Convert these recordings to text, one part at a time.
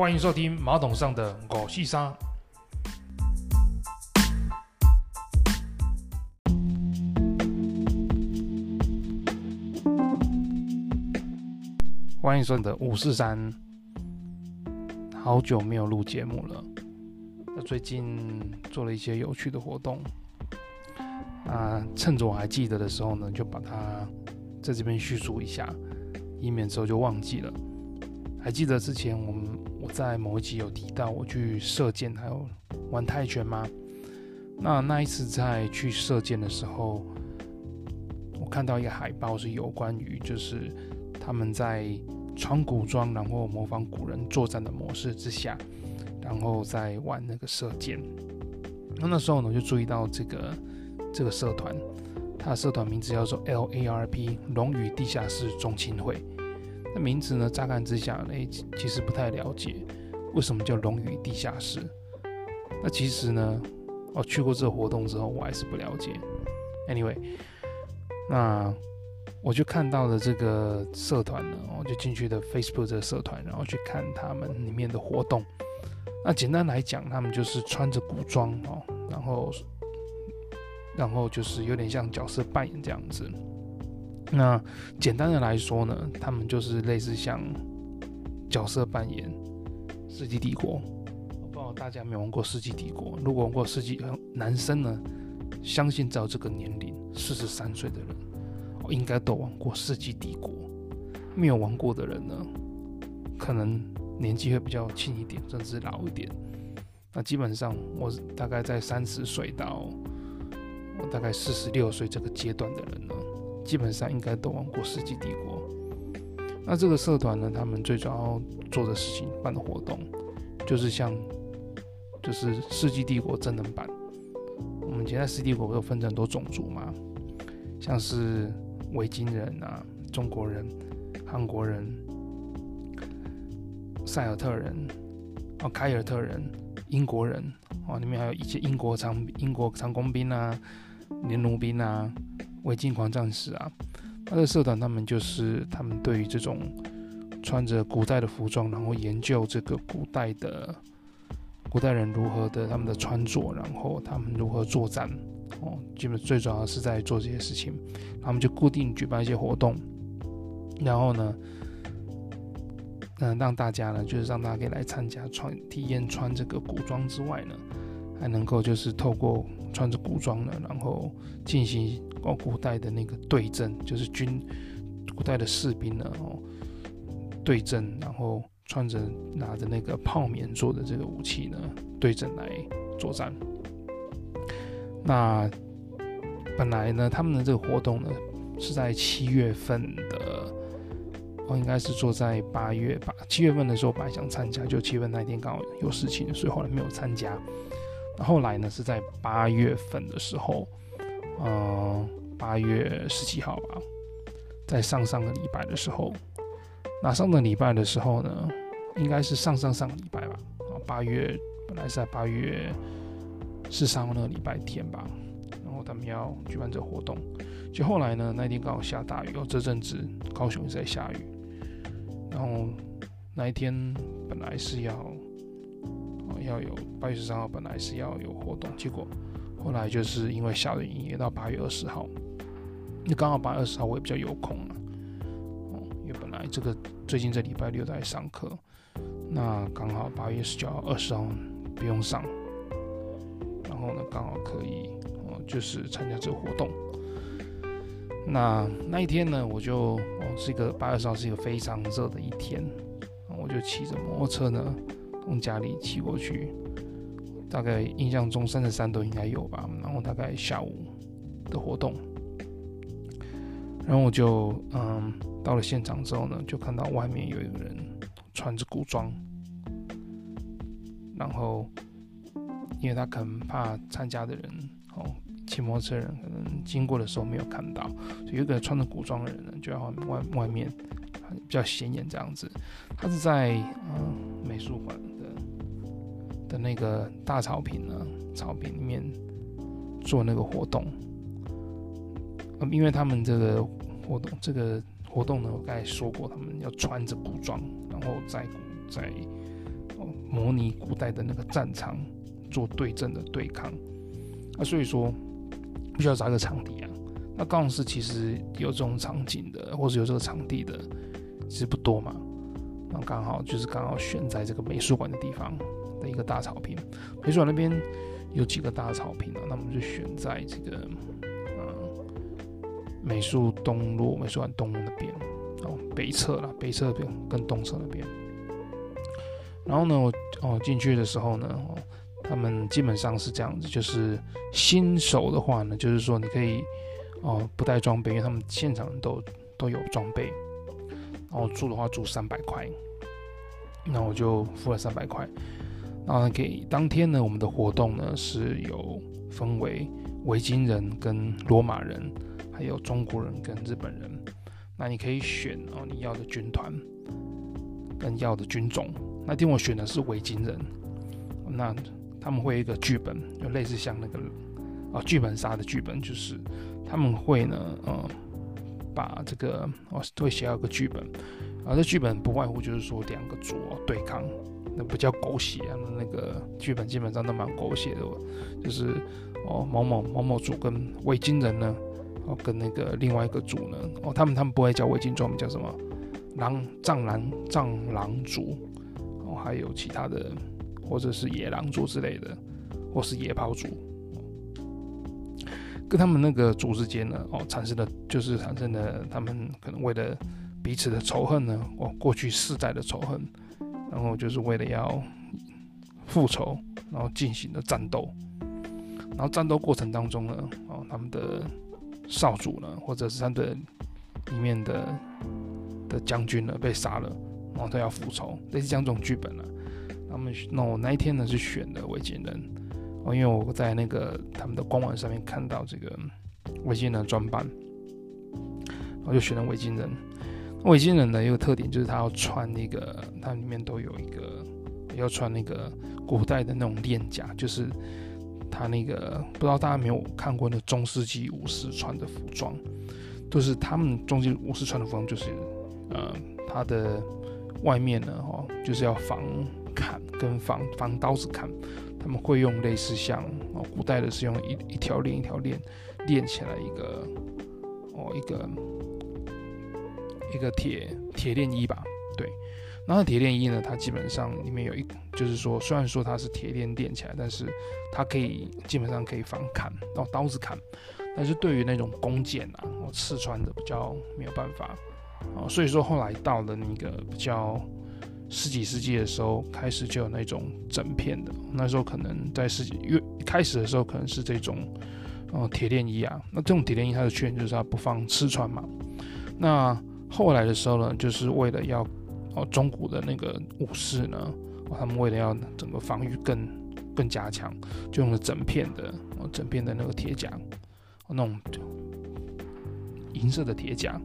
欢迎收听马桶上的五四三。欢迎收听的五四三。好久没有录节目了，那最近做了一些有趣的活动。啊，趁着我还记得的时候呢，就把它在这边叙述一下，以免之后就忘记了。还记得之前我们在某一集有提到我去射箭还有玩泰拳吗？那那一次在去射箭的时候，我看到一个海报是有关于就是他们在穿古装，然后模仿古人作战的模式之下，然后在玩那个射箭。那那时候呢，我就注意到这个这个社团，它的社团名字叫做 LARP 龙与地下室中青会。那名字呢？乍看之下，哎，其实不太了解为什么叫龙与地下室。那其实呢，我去过这个活动之后，我还是不了解。Anyway，那我就看到了这个社团呢，我就进去的 Facebook 这个社团，然后去看他们里面的活动。那简单来讲，他们就是穿着古装哦，然后，然后就是有点像角色扮演这样子。那简单的来说呢，他们就是类似像角色扮演《世纪帝国》。不知道大家有没有玩过《世纪帝国》？如果玩过《世纪》，男生呢，相信在这个年龄四十三岁的人，应该都玩过《世纪帝国》。没有玩过的人呢，可能年纪会比较轻一点，甚至老一点。那基本上，我大概在三十岁到大概四十六岁这个阶段的人呢。基本上应该都玩过《世纪帝国》。那这个社团呢，他们最主要做的事情、办的活动，就是像，就是《世纪帝国》真人版。我们以前在《世纪帝国》不是分成很多种族嘛，像是维京人啊、中国人、韩国人、塞尔特人、哦、凯尔特人、英国人哦，里面还有一些英国长英国长弓兵啊、连弩兵啊。维京狂战士啊，他的社团他们就是他们对于这种穿着古代的服装，然后研究这个古代的古代人如何的他们的穿着，然后他们如何作战哦，基本最主要是在做这些事情。他们就固定举办一些活动，然后呢，嗯，让大家呢就是让大家可以来参加穿体验穿这个古装之外呢，还能够就是透过穿着古装呢，然后进行。哦，古代的那个对阵，就是军古代的士兵呢，哦，对阵，然后穿着拿着那个泡棉做的这个武器呢，对阵来作战。那本来呢，他们的这个活动呢是在七月份的，哦，应该是做在八月吧。七月份的时候本来想参加，就七月份那天刚好有事情，所以后来没有参加。后来呢，是在八月份的时候。嗯，八月十七号吧，在上上个礼拜的时候，那上个礼拜的时候呢，应该是上上上个礼拜吧。啊，八月本来是在八月十三号那个礼拜天吧，然后他们要举办这活动，就后来呢，那天刚好下大雨，哦，这阵子高雄在下雨，然后那一天本来是要，要有八月十三号本来是要有活动，结果。后来就是因为下了雨，延到八月二十号。那刚好八月二十号我也比较有空了，哦，因为本来这个最近这礼拜六在上课，那刚好八月十九号、二十号不用上，然后呢刚好可以哦，就是参加这个活动。那那一天呢，我就哦，是一个八月二十号是一个非常热的一天，我就骑着摩托车呢从家里骑过去。大概印象中三十三度应该有吧，然后大概下午的活动，然后我就嗯到了现场之后呢，就看到外面有一个人穿着古装，然后因为他可能怕参加的人哦骑摩托车人可能经过的时候没有看到，所以有一个穿着古装的人呢就在外外面比较显眼这样子，他是在嗯美术馆。的那个大草坪呢，草坪里面做那个活动，嗯，因为他们这个活动，这个活动呢，我刚才说过，他们要穿着古装，然后在在哦，模拟古代的那个战场做对阵的对抗。那所以说，必须要找一个场地啊。那高雄市其实有这种场景的，或者有这个场地的，其实不多嘛。那刚好就是刚好选在这个美术馆的地方的一个大草坪。美术馆那边有几个大草坪啊，那我们就选在这个嗯美术东路美术馆东路那边哦，北侧啦，北侧边跟东侧那边。然后呢，我哦进去的时候呢，哦，他们基本上是这样子，就是新手的话呢，就是说你可以哦不带装备，因为他们现场都都有装备。然后住的话住三百块，那我就付了三百块。然后给当天呢，我们的活动呢是有分为维京人跟罗马人，还有中国人跟日本人。那你可以选哦你要的军团跟要的军种。那天我选的是维京人，那他们会有一个剧本，就类似像那个啊剧本杀的剧本，就是他们会呢，呃，把这个哦会写好一个剧本，而这剧本不外乎就是说两个组对抗，那比较狗血啊，那个剧本基本上都蛮狗血的，就是哦某某某某组跟维京人呢，哦跟那个另外一个组呢，哦他们他们不会叫维京族，我们叫什么狼藏狼藏狼族。哦还有其他的，或者是野狼族之类的，或是野豹族，跟他们那个族之间呢，哦，产生的就是产生的，他们可能为了彼此的仇恨呢，哦，过去世代的仇恨，然后就是为了要复仇，然后进行了战斗，然后战斗过程当中呢，哦，他们的少主呢，或者是他的里面的的将军呢，被杀了。然后他要复仇，类似这样这种剧本了。他们那我那一天呢是选的维京人，哦，因为我在那个他们的官网上面看到这个维京人专班，我就选了维京人。维京人的一个特点就是他要穿那个，它里面都有一个要穿那个古代的那种链甲，就是他那个不知道大家没有看过那中世纪武士穿的服装，都是他们中世纪武士穿的服装，就是呃他的。外面呢，哦，就是要防砍跟防防刀子砍，他们会用类似像哦，古代的是用一一条链一条链链起来一个哦一个一个铁铁链衣吧，对，然后铁链衣呢，它基本上里面有一，就是说虽然说它是铁链链起来，但是它可以基本上可以防砍到刀子砍，但是对于那种弓箭啊，哦刺穿的比较没有办法。啊，所以说后来到了那个比较十几世纪的时候，开始就有那种整片的。那时候可能在十几月开始的时候，可能是这种哦铁链衣啊。那这种铁链衣它的缺点就是它不防刺穿嘛。那后来的时候呢，就是为了要哦中古的那个武士呢，他们为了要整个防御更更加强，就用了整片的哦整片的那个铁甲，哦那种银色的铁甲。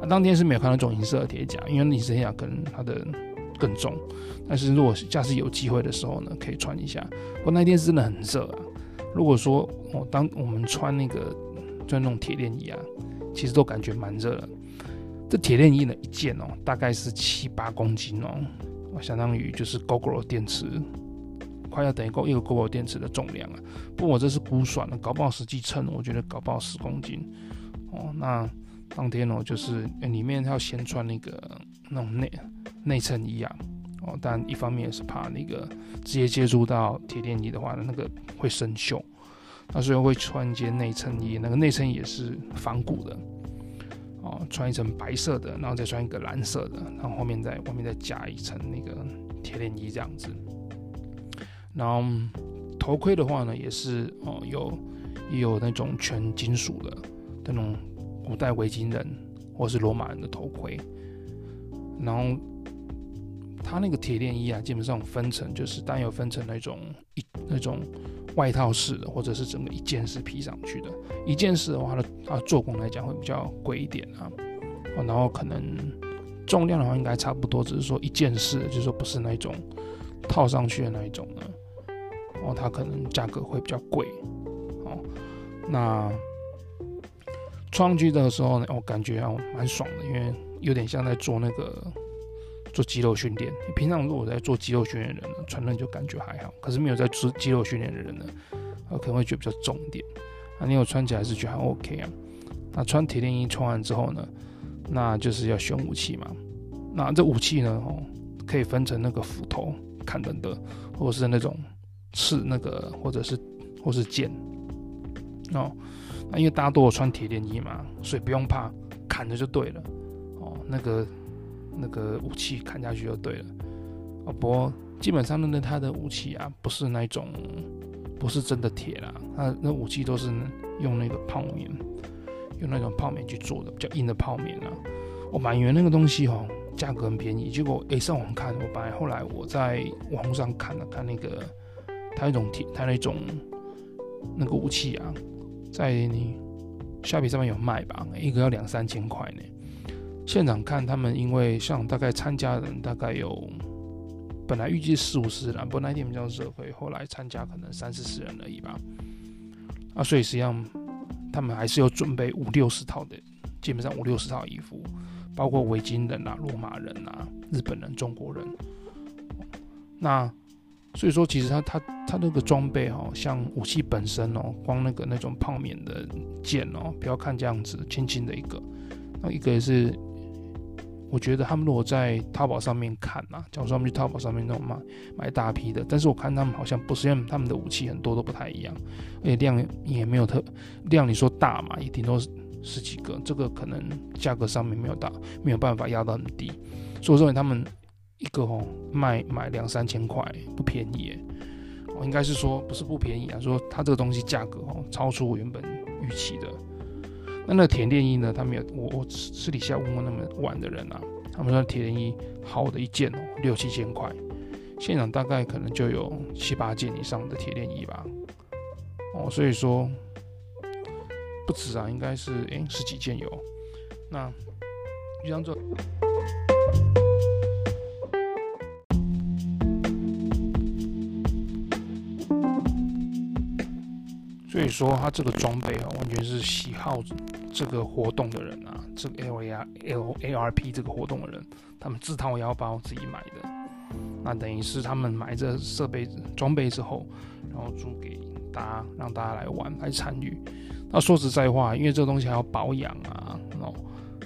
啊、当天是没有看到这种银色的铁甲，因为你这样可能它的更重。但是如果下次有机会的时候呢，可以穿一下。不过那天是真的很热啊。如果说哦，当我们穿那个穿那种铁链衣啊，其实都感觉蛮热的。这铁链衣呢，一件哦，大概是七八公斤哦，相当于就是 GoGo 电池，快要等于够一个 GoGo 电池的重量啊。不过我这是估算的，搞不好实际称，我觉得搞不好十公斤哦。那。当天哦，就是里面要先穿那个那种内内衬衣啊，哦，但一方面也是怕那个直接接触到铁链衣的话呢，那个会生锈，那所以会穿一件内衬衣，那个内衬衣也是仿古的，哦，穿一层白色的，然后再穿一个蓝色的，然后后面在外面再加一层那个铁链衣这样子，然后头盔的话呢，也是哦有也有那种全金属的那种。古代维京人或是罗马人的头盔，然后他那个铁链衣啊，基本上分成就是单有分成那种一那种外套式的，或者是整个一件式披上去的。一件式的话，它的它做工来讲会比较贵一点啊。然后可能重量的话应该差不多，只是说一件式，就是说不是那种套上去的那一种呢。哦，它可能价格会比较贵。哦，那。穿上去的时候呢，我感觉啊蛮爽的，因为有点像在做那个做肌肉训练。你平常如果在做肌肉训练的人呢，穿那就感觉还好。可是没有在做肌肉训练的人呢，呃，可能会觉得比较重一点。那你有穿起来是觉得还 OK 啊？那穿铁链衣穿完之后呢，那就是要选武器嘛。那这武器呢，哦，可以分成那个斧头砍人的，或者是那种刺那个，或者是或是剑。哦，那因为大家都有穿铁链衣嘛，所以不用怕，砍着就对了。哦，那个那个武器砍下去就对了。哦，不过基本上呢，他的武器啊，不是那种，不是真的铁啦，他那武器都是用那个泡棉，用那种泡棉去做的，比较硬的泡棉啊。我买原那个东西哦。价格很便宜，结果诶、上网看，我本来后来我在网上看了看那个，他那种铁，他那种那个武器啊，在你虾皮上面有卖吧，一个要两三千块呢。现场看他们，因为像大概参加人大概有，本来预计四五十人，不过那天比较热，会后来参加可能三四十人而已吧。啊，所以实际上他们还是有准备五六十套的，基本上五六十套衣服。包括维京人啊、罗马人啊、日本人、中国人，那所以说，其实他他他那个装备哦，像武器本身哦，光那个那种泡棉的剑哦，不要看这样子轻轻的一个，那一个也是，我觉得他们如果在淘宝上面看呐，假如说他们去淘宝上面那种买买大批的，但是我看他们好像不是，因为他们的武器很多都不太一样，而且量也没有特量，你说大嘛，也顶多。十几个，这个可能价格上面没有大，没有办法压到很低，所以认为他们一个哦卖买两三千块不便宜耶，哦应该是说不是不便宜啊，说它这个东西价格哦超出我原本预期的。那那铁链衣呢？他们有我我私底下问过那么玩的人啊，他们说铁链衣好的一件哦六七千块，现场大概可能就有七八件以上的铁链衣吧，哦所以说。不止啊，应该是诶、欸、十几件有。那就像这，所以说他这个装备啊，完全是喜好这个活动的人啊，这个 L A R L A R P 这个活动的人，他们自掏腰包自己买的。那等于是他们买这设备装备之后，然后租给大家，让大家来玩来参与。那说实在话，因为这个东西还要保养啊，然后，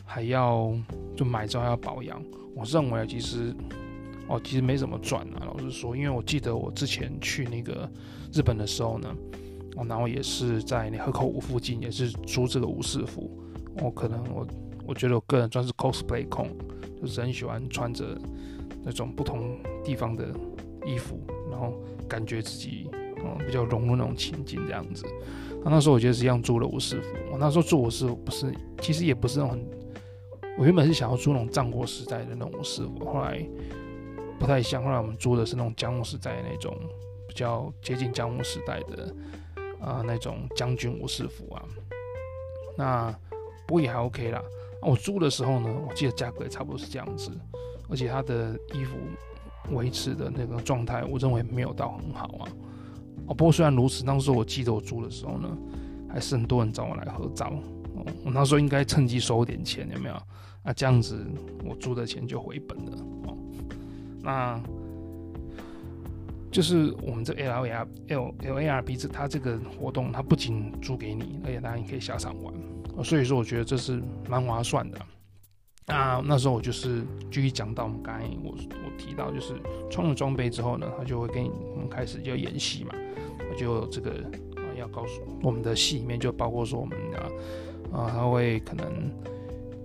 还要就买之后还要保养。我认为其实哦，其实没怎么赚啊。老实说，因为我记得我之前去那个日本的时候呢，然后也是在那河口湖附近，也是租这个武士服。我、可能我我觉得我个人算是 cosplay 控，就是很喜欢穿着那种不同地方的衣服，然后感觉自己嗯比较融入那种情境这样子。那那时候我觉得是一样租了武士服。我那时候租武士服不是，其实也不是那种很，我原本是想要租那种战国时代的那种武士服，后来不太像。后来我们租的是那种江户时代的那种比较接近江户时代的啊、那种将军武士服啊。那不过也还 OK 啦。我租的时候呢，我记得价格也差不多是这样子，而且他的衣服维持的那个状态，我认为没有到很好啊。哦，不过虽然如此，当时我记得我租的时候呢，还是很多人找我来合照。哦，我那时候应该趁机收点钱，有没有？那这样子我租的钱就回本了。哦，那就是我们这 L A R L L A R P 这它这个活动，它不仅租给你，而且当然你可以下场玩。所以说我觉得这是蛮划算的。那那时候我就是继续讲到我们刚才我我提到，就是充了装备之后呢，他就会跟你我们开始就演戏嘛。就这个啊，要告诉我们的戏里面就包括说我们啊啊，他会可能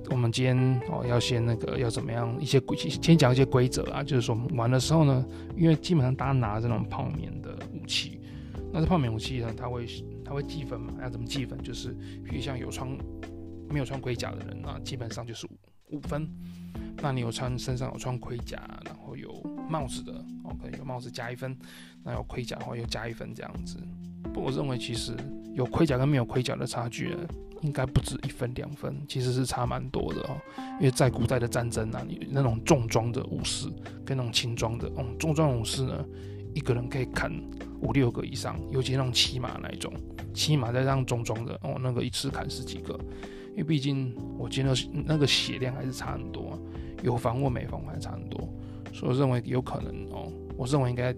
我们今天哦要先那个要怎么样一些规先讲一些规则啊，就是说我们玩的时候呢，因为基本上大家拿这种泡棉的武器，那这泡棉武器呢，它会它会计分嘛？要怎么计分？就是比如像有穿没有穿盔甲的人啊，基本上就是五五分。那你有穿身上有穿盔甲，然后有帽子的哦，可能有帽子加一分；那有盔甲的话又加一分这样子。不我认为其实有盔甲跟没有盔甲的差距呢，应该不止一分两分，其实是差蛮多的哦。因为在古代的战争啊，你那种重装的武士跟那种轻装的，哦，重装武士呢，一个人可以砍五六个以上，尤其那种骑马那一种，骑马再让重装的哦，那个一次砍十几个。因为毕竟我见到那个血量还是差很多，有防或没防还差很多，所以认为有可能哦，我认为应该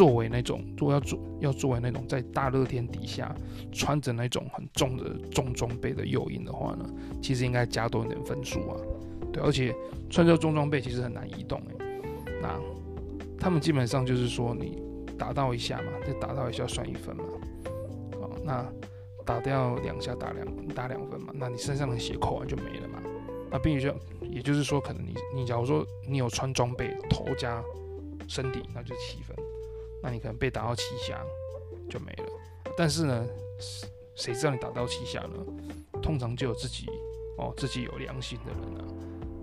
作为那种，如果要做要作为那种在大热天底下穿着那种很重的重装备的诱因的话呢，其实应该加多一点分数啊，对，而且穿着重装备其实很难移动哎，那他们基本上就是说你打到一下嘛，就打到一下算一分嘛，哦，那。打掉两下打两打两分嘛，那你身上的血扣完就没了嘛。那并且也就是说，可能你你假如说你有穿装备，头加身体，那就七分。那你可能被打到七下就没了。但是呢，谁知道你打到七下呢？通常就有自己哦，自己有良心的人啊，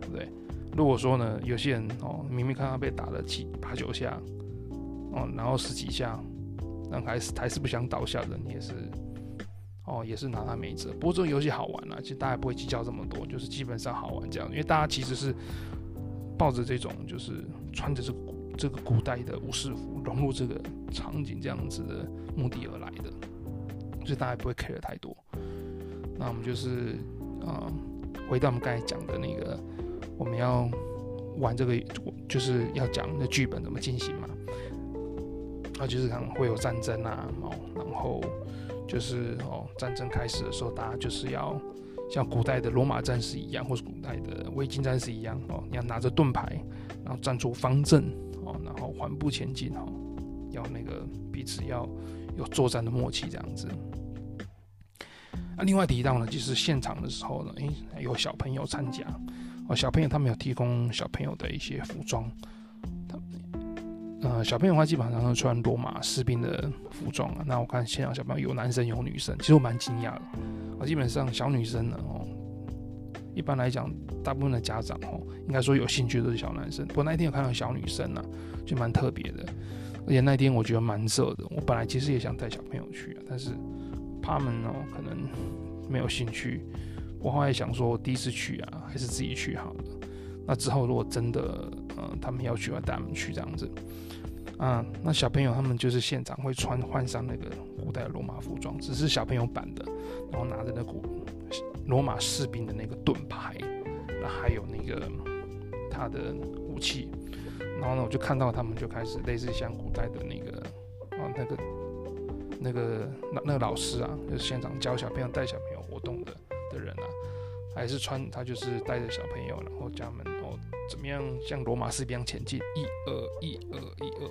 对不对？如果说呢，有些人哦，明明看他被打了七八九下，哦，然后十几下，那还是还是不想倒下的，你也是。哦，也是拿他没辙。不过这个游戏好玩啊，其实大家不会计较这么多，就是基本上好玩这样。因为大家其实是抱着这种，就是穿着这这个古代的武士服，融入这个场景这样子的目的而来的，所以大家不会 care 太多。那我们就是啊、呃，回到我们刚才讲的那个，我们要玩这个，就是要讲的剧本怎么进行嘛。那就是可能会有战争啊，哦，然后。就是哦，战争开始的时候，大家就是要像古代的罗马战士一样，或是古代的维京战士一样哦，你要拿着盾牌，然后站出方阵哦，然后缓步前进哦，要那个彼此要有作战的默契这样子。那另外提到呢，就是现场的时候呢，诶，有小朋友参加哦，小朋友他们有提供小朋友的一些服装。他呃，小朋友的话基本上都穿罗马士兵的服装啊。那我看现场小朋友有男生有女生，其实我蛮惊讶的。啊基本上小女生呢，哦，一般来讲，大部分的家长哦，应该说有兴趣都是小男生。不过那一天有看到小女生呢、就蛮特别的。而且那天我觉得蛮热的。我本来其实也想带小朋友去啊，但是他们哦可能没有兴趣。我后来想说，我第一次去啊，还是自己去好了。那之后如果真的呃他们要去，我带他们去这样子。啊，那小朋友他们就是现场会穿换上那个古代的罗马服装，只是小朋友版的，然后拿着那古罗马士兵的那个盾牌，那还有那个他的武器，然后呢，我就看到他们就开始类似像古代的那个啊那个那个那那个老师啊，就是现场教小朋友带小朋友活动的的人啊，还是穿他就是带着小朋友，然后家门。怎么样像罗马士兵前进？一二一二一二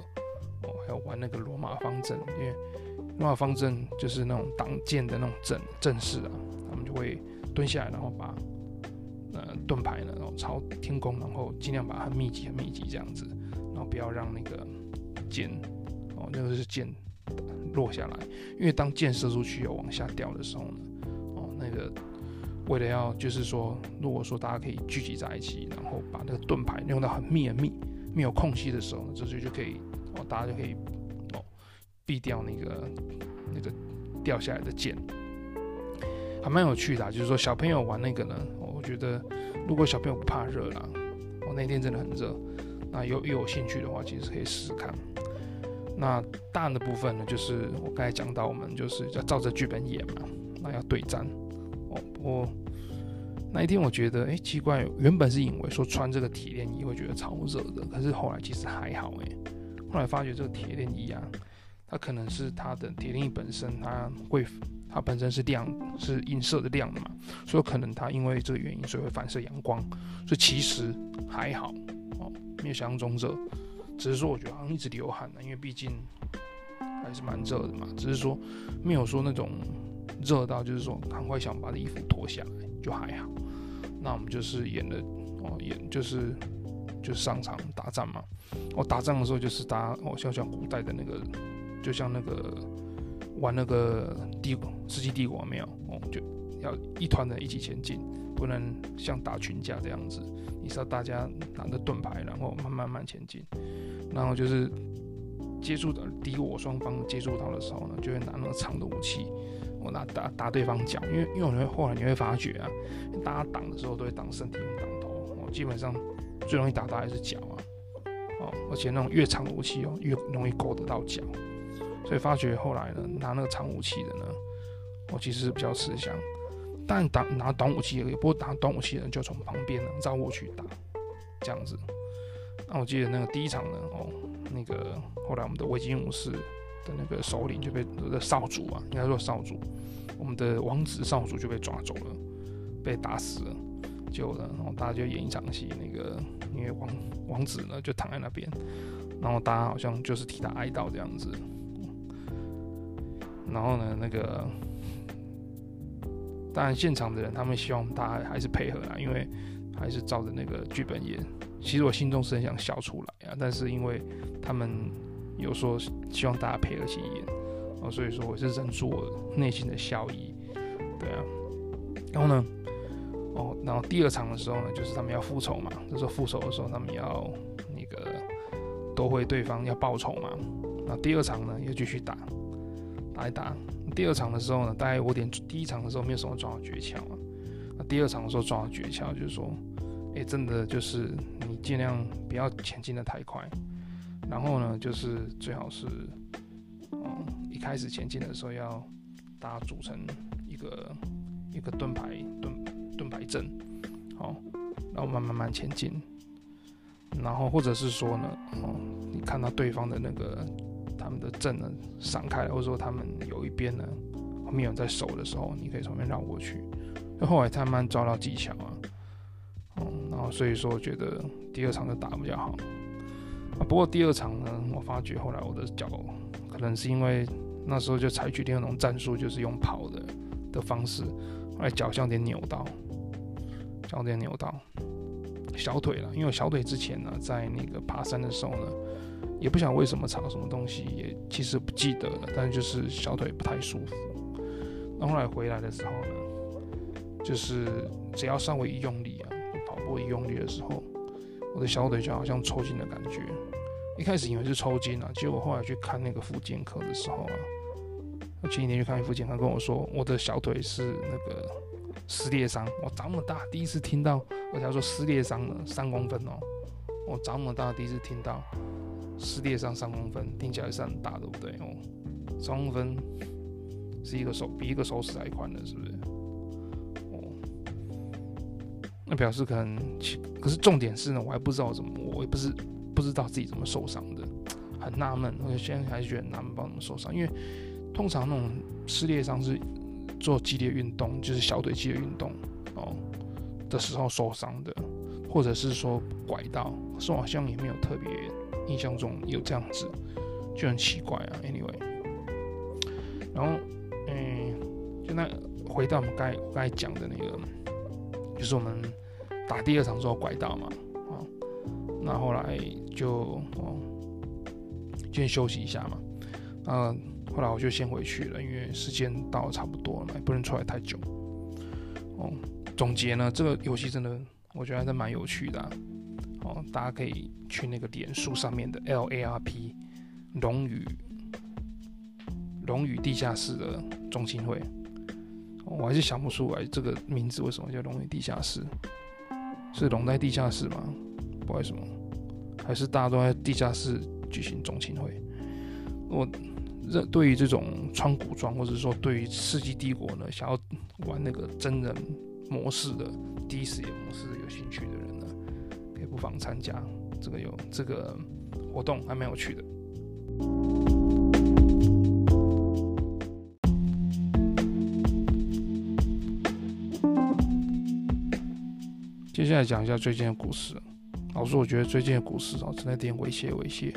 哦，还有玩那个罗马方阵，因为罗马方阵就是那种挡箭的那种阵阵势啊，他们就会蹲下来，然后把盾牌呢，然后朝天空，然后尽量把它很密集很密集这样子，然后不要让那个箭哦，那个是箭落下来，因为当箭射出去要往下掉的时候呢，哦那个。为了要就是说，如果说大家可以聚集在一起，然后把那个盾牌用到很密很密，没有空隙的时候呢，这就就可以哦，大家就可以哦避掉那个那个掉下来的箭，还蛮有趣的啊。就是说小朋友玩那个呢，我觉得如果小朋友不怕热啦，我那天真的很热，那有有兴趣的话，其实可以试试看。那大的部分呢，就是我刚才讲到，我们就是要照着剧本演嘛，那要对战。哦我那一天我觉得，哎、奇怪，原本是以为说穿这个铁链衣会觉得超热的，可是后来其实还好，哎，后来发觉这个铁链衣啊，它可能是它的铁链衣本身，它会它本身是亮，是银色的亮的嘛，所以可能它因为这个原因，所以会反射阳光，所以其实还好哦，没有想象中热，只是说我觉得好像一直流汗呢，因为毕竟还是蛮热的嘛，只是说没有说那种。热到就是说，赶快想把衣服脱下来就还好。那我们就是演的哦，演就是就是上场打仗嘛。我、打仗的时候就是打哦，像像古代的那个，就像那个玩那个帝国世纪帝国没有哦，就要一团的一起前进，不能像打群架这样子。你知道大家拿着盾牌，然后慢慢慢前进，然后就是接触的敌我双方接触到的时候呢，就会拿那个长的武器。我拿打打对方脚，因为因为你会后来你会发觉啊，大家挡的时候都会挡身体挡头，哦，基本上最容易打到还是脚啊，哦，而且那种越长的武器哦，越容易勾得到脚，所以发觉后来呢，拿那个长武器的呢，我其实是比较吃香。但打拿短武器也不过打短武器的人就从旁边呢绕过去打，这样子。那我记得那个第一场呢，哦，那个后来我们的维京武士的那个首领就被的少主啊，应该说少主，我们的王子少主就被抓走了，被打死了。就了，然后大家就演一场戏，那个因为王王子呢就躺在那边，然后大家好像就是替他哀悼这样子。然后呢，那个当然现场的人他们希望大家还是配合啦，因为还是照着那个剧本演。其实我心中是很想笑出来啊，但是因为他们有说希望大家配合去演，哦，所以说我是忍住我内心的笑意，对啊。然后呢，哦，然后第二场的时候呢，就是他们要复仇嘛，就是复仇的时候他们要那个夺回对方要报仇嘛。那第二场呢，又继续打。打一打，第二场的时候呢，大概我点第一场的时候没有什么抓到诀窍啊。那第二场的时候抓到诀窍，就是说，哎，真的就是你尽量不要前进的太快，然后呢，就是最好是，嗯，一开始前进的时候要大家组成一个一个盾牌盾盾牌阵，好，然后慢慢慢前进，然后或者是说呢，哦，你看到对方的那个。他们的阵呢散开了，或者说他们有一边呢后面有在守的时候，你可以从那边绕过去。那后来他慢慢抓到技巧啊，嗯，然后所以说我觉得第二场就打比较好啊。不过第二场呢，我发觉后来我的脚可能是因为那时候就采取另一种战术，就是用跑的的方式，后来脚像有点扭到，脚有点扭到小腿了。因为小腿之前呢，在那个爬山的时候呢。也不想为什么查什么东西，也其实不记得了，但是就是小腿不太舒服。那后来回来的时候呢，就是只要稍微一用力啊，跑步一用力的时候，我的小腿就好像抽筋的感觉。一开始以为是抽筋啊，结果后来去看那个复健科的时候啊，我前几天去看复健科，跟我说我的小腿是那个撕裂伤。我长那么大第一次听到，而且他说撕裂伤了三公分哦，我长那么大第一次听到。撕裂伤三公分，听起来是很大，对不对？哦，三公分是一个手，比一个手指还宽的，是不是？哦，那表示可能，可是重点是呢，我还不知道怎么，我也不是不知道自己怎么受伤的，很纳闷。我现在还是觉得很纳闷，不知道怎么受伤，因为通常那种撕裂伤是做激烈运动，就是小腿激烈运动哦的时候受伤的，或者是说拐到，可是好像也没有特别。印象中有这样子，就很奇怪啊。Anyway，然后，嗯，就那回到我们该该讲的那个，就是我们打第二场之后拐到嘛，啊，那后来就哦，就先休息一下嘛。嗯，后来我就先回去了，因为时间到差不多了嘛，不能出来太久。哦，总结呢，这个游戏真的我觉得还是蛮有趣的啊。哦，大家可以去那个脸书上面的 LARP 龙与龙与地下室的中心会，我还是想不出来这个名字为什么叫龙与地下室，是龙在地下室吗？不为什么？还是大家都在地下室举行中心会？我这对于这种穿古装，或者说对于世纪帝国呢，想要玩那个真人模式的第一视野模式有兴趣的人，不妨参加这个有这个活动，还蛮有趣的。接下来讲一下最近的股市。老师，我觉得最近的股市哦，真的有点猥亵猥亵，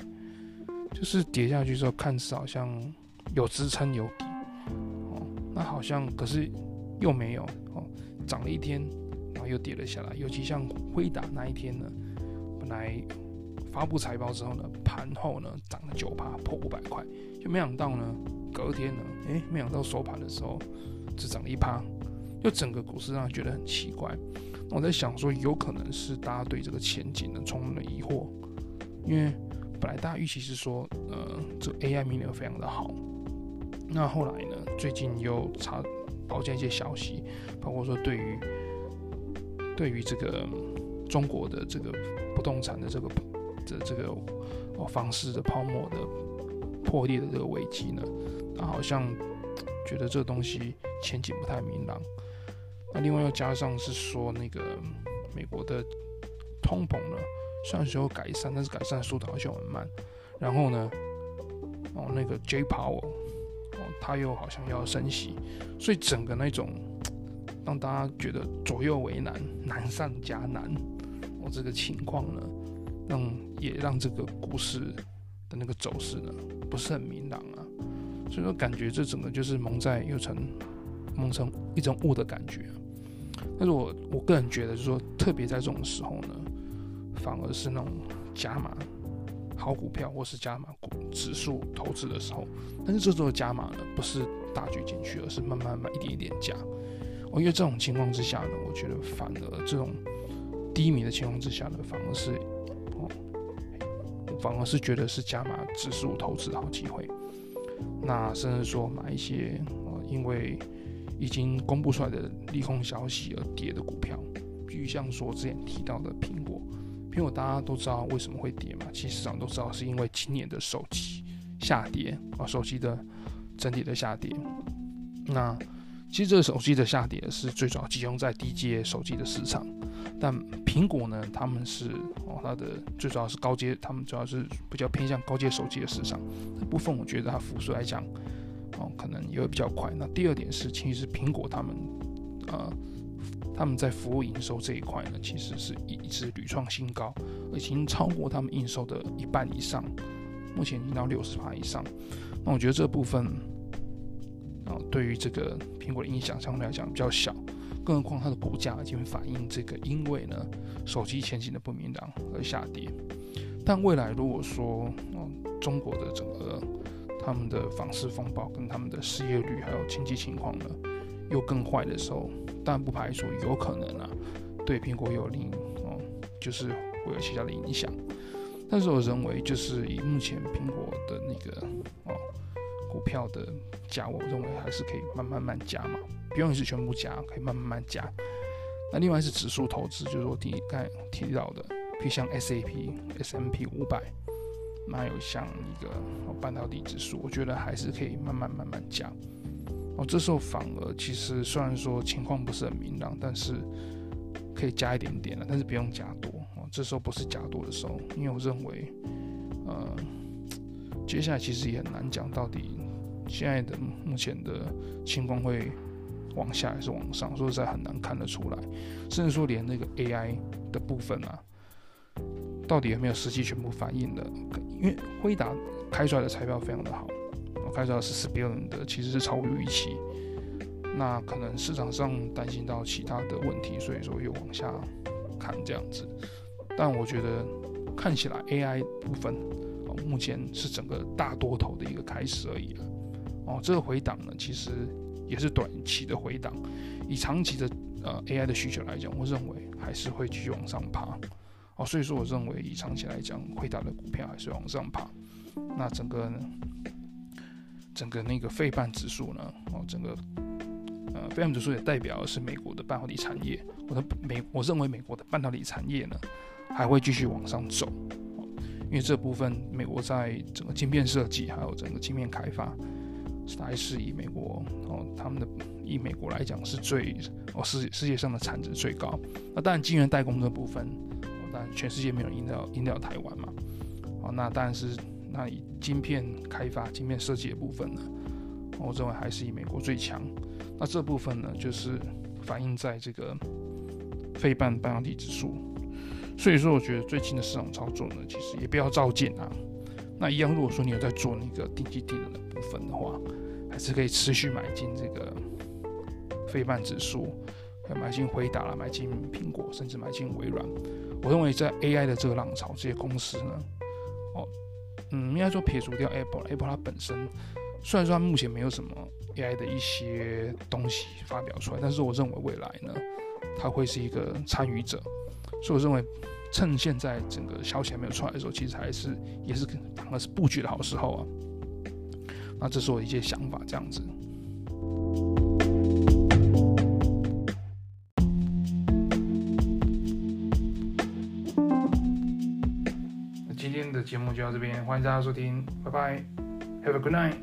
就是跌下去之后，看似好像有支撑有底哦，那好像可是又没有哦，涨了一天，然后又跌了下来。尤其像辉达那一天呢。来发布财报之后呢，盘后呢涨了九趴，破五百块，就没想到呢，隔天呢，诶、欸，没想到收盘的时候只涨了一趴，就整个股市让人觉得很奇怪。我在想说，有可能是大家对这个前景呢充满了疑惑，因为本来大家预期是说，呃，这 AI 明年非常的好，那后来呢，最近又查报见一些消息，包括说对于对于这个中国的这个。不动产的这个的这个哦房市的泡沫的破裂的这个危机呢，他好像觉得这个东西前景不太明朗，那另外又加上是说那个美国的通膨呢，虽然说改善，但是改善速度好像很慢。然后呢，哦那个 J Power 哦他又好像要升息，所以整个那种让大家觉得左右为难、难上加难。哦这个情况呢，让也让这个股市的那个走势呢不是很明朗啊。所以说感觉这整个就是蒙在又成蒙成一种雾的感觉。但是我我个人觉得，就是说，特别在这种时候呢，反而是那种加码好股票或是加码股指数投资的时候。但是这时候加码呢，不是大举进去，而是慢慢慢一点一点加。哦，因为这种情况之下呢，我觉得反而这种低迷的情况之下呢，反而是哦，反而是觉得是加码指数投资的好机会。那甚至说买一些呃，因为已经公布出来的利空消息而跌的股票，比如像说之前提到的苹果，苹果大家都知道为什么会跌嘛？其实市场都知道是因为今年的手机下跌啊，手机的整体的下跌。那其实这个手机的下跌是最主要集中在低阶手机的市场，但苹果呢，他们是哦，它的最主要是高阶，他们主要是比较偏向高阶手机的市场这部分，我觉得它复苏来讲哦，可能也会比较快。那第二点是，其实苹果他们呃，他们在服务营收这一块呢，其实是一直屡创新高，已经超过他们营收的一半以上，目前已经到六十趴以上。那我觉得这部分。啊对于这个苹果的影响相对来讲比较小，更何况它的股价已经反映这个，因为呢手机前景的不明朗而下跌。但未来如果说，嗯，中国的整个他们的房市风暴跟他们的失业率还有经济情况呢又更坏的时候，但不排除有可能啊对苹果有另哦，就是会有其他的影响。但是我认为，就是以目前苹果的那个哦。票的价，我认为还是可以慢慢慢加嘛，不用是全部加，可以慢慢慢加。那另外是指数投资，就是我第一刚提到的，比如像 SAP、S M P 五百，那有像一个半导体指数，我觉得还是可以慢慢慢慢加。哦，这时候反而其实虽然说情况不是很明朗，但是可以加一点点了，但是不用加多。哦，这时候不是加多的时候，因为我认为，呃。接下来其实也很难讲，到底现在的目前的情况会往下还是往上，说实在很难看得出来。甚至说连那个 AI 的部分啊，到底有没有实际全部反映的？因为辉达开出来的财报非常的好，开出来是十 billion 的，其实是超过预期。那可能市场上担心到其他的问题，所以说又往下看这样子。但我觉得看起来 AI 部分。目前是整个大多头的一个开始而已，哦，这个回档呢，其实也是短期的回档，以长期的呃 AI 的需求来讲，我认为还是会继续往上爬，哦，所以说我认为以长期来讲，辉达的股票还是往上爬，那整个，整个那个费半指数呢，哦，整个呃费半指数也代表的是美国的半导体产业，我的美我认为美国的半导体产业呢，还会继续往上走。因为这部分，美国在整个晶片设计，还有整个晶片开发，还是以美国哦，他们的以美国来讲是最哦世世界上的产值最高。那当然，晶圆代工的部分，哦，当然全世界没有赢掉赢掉台湾嘛。哦，那当然是那以晶片开发、晶片设计的部分呢，我认为还是以美国最强。那这部分呢，就是反映在这个费半半导体指数。所以说，我觉得最近的市场操作呢，其实也不要照进啊。那一样，如果说你有在做那个定期定额的部分的话，还是可以持续买进这个费半指数，还有买进辉达啦，买进苹果，甚至买进微软。我认为在 AI 的这个浪潮，这些公司呢，哦，嗯，应该说撇除掉 Apple，Apple 它本身虽然说它目前没有什么 AI 的一些东西发表出来，但是我认为未来呢，它会是一个参与者。所以我认为，趁现在整个消息还没有出来的时候，其实还是也是反而是布局的好时候啊。那这是我的一些想法，这样子。那今天的节目就到这边，欢迎大家收听，拜拜，Have a good night。